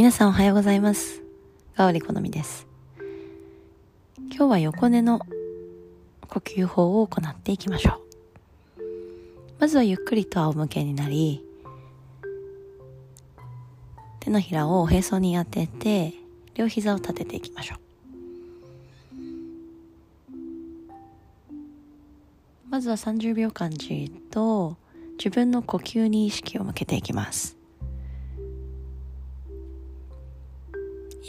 皆さんおはようございます。ガオリ好みです。今日は横寝の呼吸法を行っていきましょう。まずはゆっくりと仰向けになり、手のひらをおへそに当てて、両膝を立てていきましょう。まずは30秒間じっと自分の呼吸に意識を向けていきます。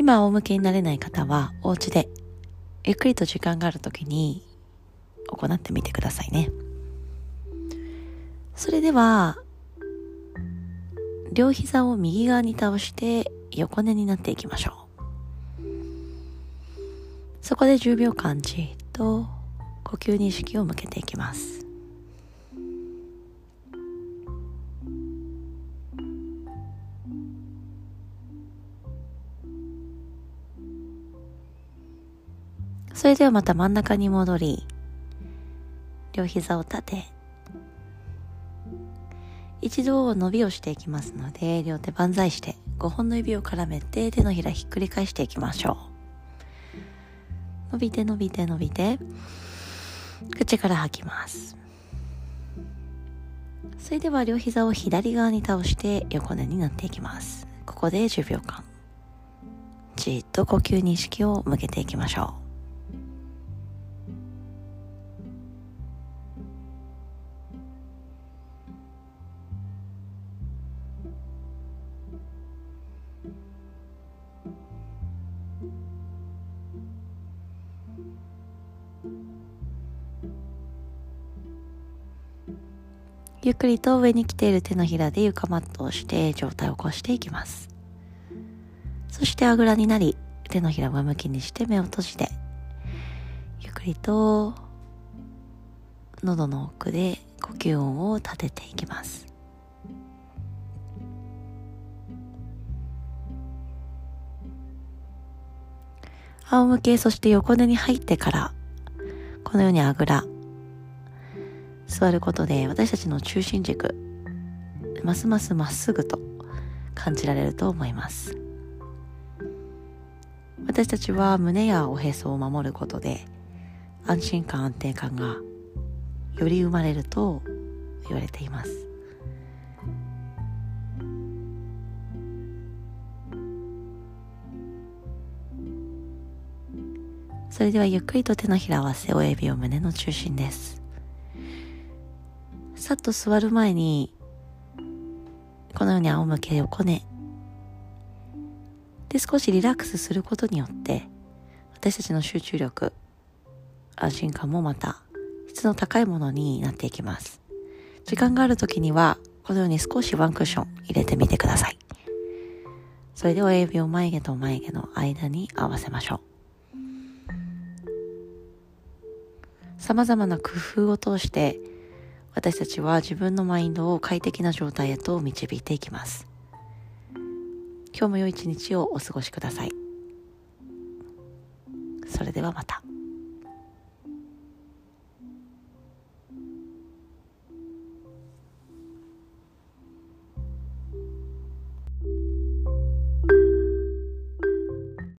今仰向けになれない方はお家でゆっくりと時間がある時に行ってみてくださいね。それでは、両膝を右側に倒して横寝になっていきましょう。そこで10秒間じっと呼吸に意識を向けていきます。それではまた真ん中に戻り、両膝を立て、一度伸びをしていきますので、両手万歳して5本の指を絡めて手のひらひっくり返していきましょう。伸びて伸びて伸びて、口から吐きます。それでは両膝を左側に倒して横寝になっていきます。ここで10秒間、じっと呼吸に意識を向けていきましょう。ゆっくりと上に来ている手のひらで床マットをして上体を起こしていきます。そしてあぐらになり、手のひらを上向きにして目を閉じて、ゆっくりと喉の奥で呼吸音を立てていきます。仰向け、そして横寝に入ってから、このようにあぐら、座ることで私たちの中心軸ますますまっすぐと感じられると思います。私たちは胸やおへそを守ることで安心感安定感がより生まれると言われています。それではゆっくりと手のひらを合わせ親指を胸の中心ですさっと座る前に、このように仰向け横寝。で、少しリラックスすることによって、私たちの集中力、安心感もまた質の高いものになっていきます。時間がある時には、このように少しワンクッション入れてみてください。それで親指を眉毛と眉毛の間に合わせましょう。さまざまな工夫を通して私たちは自分のマインドを快適な状態へと導いていきます。今日も良い一日をお過ごしください。それではまた。